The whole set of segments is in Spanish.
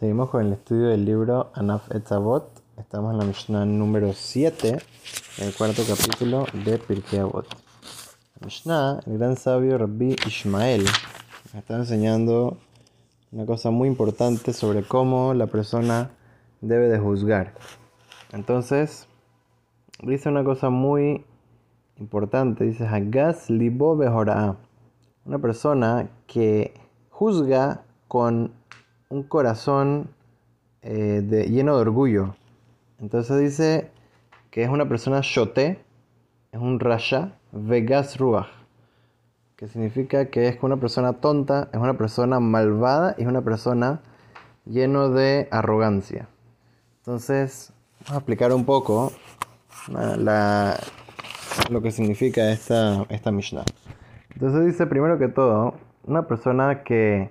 Seguimos con el estudio del libro Anaf Etzavot. Estamos en la Mishnah número 7, en el cuarto capítulo de Pirkei Avot. La Mishnah, el gran sabio Rabbi Ishmael, nos está enseñando una cosa muy importante sobre cómo la persona debe de juzgar. Entonces, dice una cosa muy importante, dice Hagas libo. Una persona que juzga con un corazón eh, lleno de orgullo. Entonces dice que es una persona shote, es un rasha, vegas ruach, que significa que es una persona tonta, es una persona malvada y es una persona lleno de arrogancia. Entonces, vamos a explicar un poco lo que significa esta, esta Mishnah. Entonces dice primero que todo, una persona que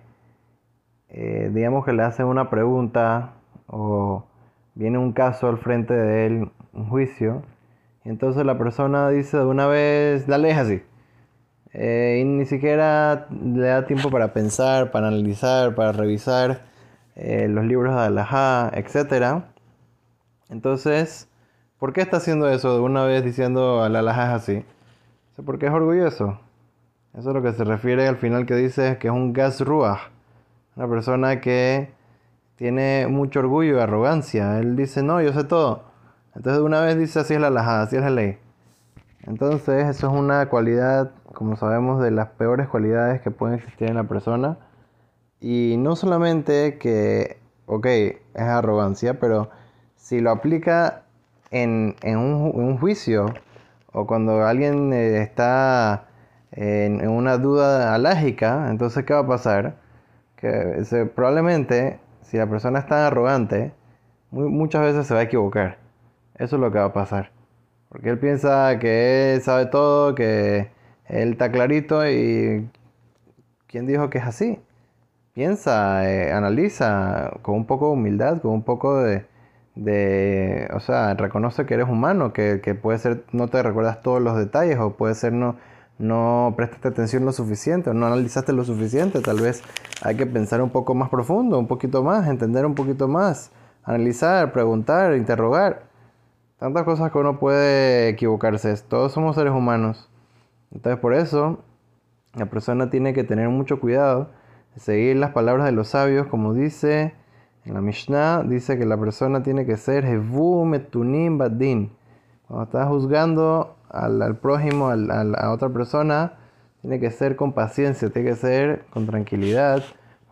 eh, digamos que le hacen una pregunta o viene un caso al frente de él, un juicio, entonces la persona dice de una vez, dale así. Eh, y ni siquiera le da tiempo para pensar, para analizar, para revisar eh, los libros de Alajá, etc. Entonces, ¿por qué está haciendo eso de una vez diciendo al Alajá así? Porque es orgulloso. Eso es lo que se refiere al final que dice que es un gas ruach una persona que tiene mucho orgullo y arrogancia. Él dice, no, yo sé todo. Entonces una vez dice, así es la lajada, así es la ley. Entonces eso es una cualidad, como sabemos, de las peores cualidades que pueden existir en la persona. Y no solamente que, ok, es arrogancia, pero si lo aplica en, un, juicio o cuando alguien eh, está en, en una duda alágica, entonces ¿qué va a pasar? Que probablemente si la persona es tan arrogante, muchas veces se va a equivocar. Eso es lo que va a pasar. Porque él piensa que él sabe todo, que él está clarito y ¿quién dijo que es así? Piensa, eh, analiza con un poco de humildad, con un poco de, de, o sea, reconoce que eres humano, que, que puede ser, no te recuerdas todos los detalles o puede ser no, no prestaste atención lo suficiente o no analizaste lo suficiente. Tal vez hay que pensar un poco más profundo, un poquito más, entender un poquito más, analizar, preguntar, interrogar. Tantas cosas que uno puede equivocarse. Todos somos seres humanos. Entonces por eso la persona tiene que tener mucho cuidado seguir las palabras de los sabios, como dice en la Mishnah, dice que la persona tiene que ser Hevu Metunim Badin. Cuando estás juzgando al, prójimo, a otra persona, tiene que ser con paciencia, tiene que ser con tranquilidad,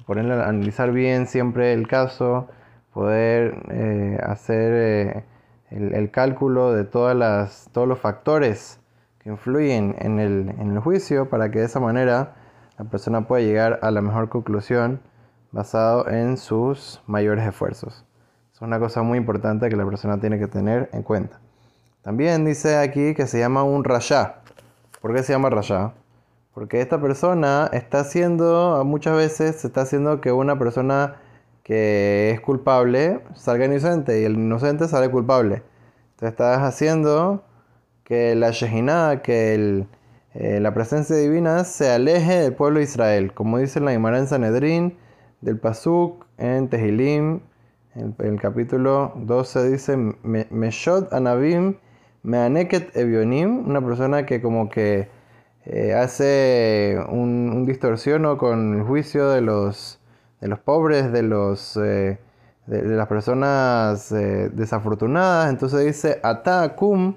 ponerle analizar bien siempre el caso, poder eh, hacer eh, el, cálculo de todas las, todos los factores que influyen en el, en el juicio para que de esa manera la persona pueda llegar a la mejor conclusión basado en sus mayores esfuerzos. Es una cosa muy importante que la persona tiene que tener en cuenta. También dice aquí que se llama un rasha. ¿Por qué se llama rasha? Porque esta persona está haciendo, muchas veces se está haciendo que una persona que es culpable salga inocente y el inocente sale culpable. Entonces estás haciendo que la Shehinah, que eh, la presencia divina se aleje del pueblo de Israel. Como dice la Gemara en Sanedrín, del Pasuk, en Tehilim, en el capítulo 12 dice, Meshot Anabim Meaneket Evionim, una persona que como que eh, hace un, distorsión con el juicio de los, de los pobres, de, los, eh, de, las personas eh, desafortunadas. Entonces dice, Atakum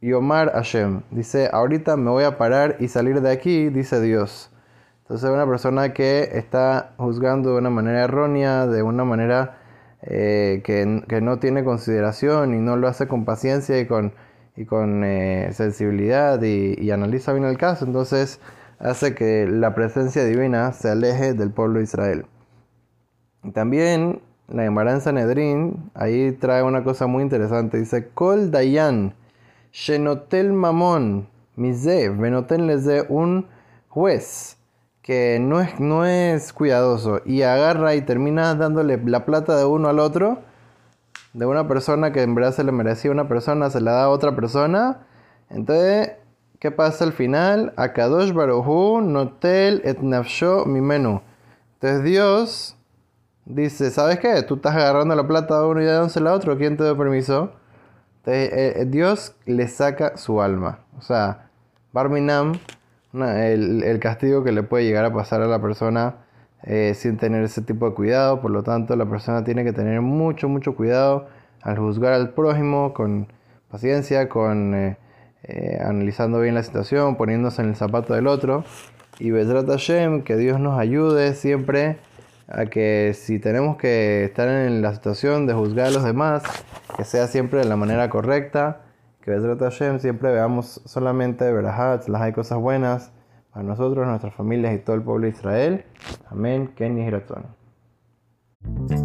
Yomar Hashem. Dice, ahorita me voy a parar y salir de aquí, dice Dios. Entonces una persona que está juzgando de una manera errónea, de una manera eh, que, no tiene consideración y no lo hace con paciencia y con, y con eh, sensibilidad y, analiza bien el caso, entonces hace que la presencia divina se aleje del pueblo de Israel. también la Gemara en Sanedrín, ahí trae una cosa muy interesante, dice, Kol Dayan, Shenotel Mamon, Mizev, Benoten les de un juez que no es, no es cuidadoso y agarra y termina dándole la plata de uno al otro, de una persona que en verdad se le merecía una persona, se la da a otra persona. Entonces, ¿qué pasa al final? Akadosh Baruhu Notel et Mimenu. Entonces Dios dice, ¿sabes qué? Tú estás agarrando la plata de uno y dándosela a otro, ¿quién te dio permiso? Entonces, eh, eh, Dios le saca su alma. O sea, Barminam, el, el, castigo que le puede llegar a pasar a la persona eh, sin tener ese tipo de cuidado. Por lo tanto, la persona tiene que tener mucho, mucho cuidado al juzgar al prójimo con paciencia, con analizando bien la situación, poniéndose en el zapato del otro. Y Bedrat Hashem, que Dios nos ayude siempre a que si tenemos que estar en la situación de juzgar a los demás, que sea siempre de la manera correcta, que Bezrat Hashem siempre veamos solamente verajat, las hay cosas buenas para nosotros, nuestras familias y todo el pueblo de Israel. Amén. Ken y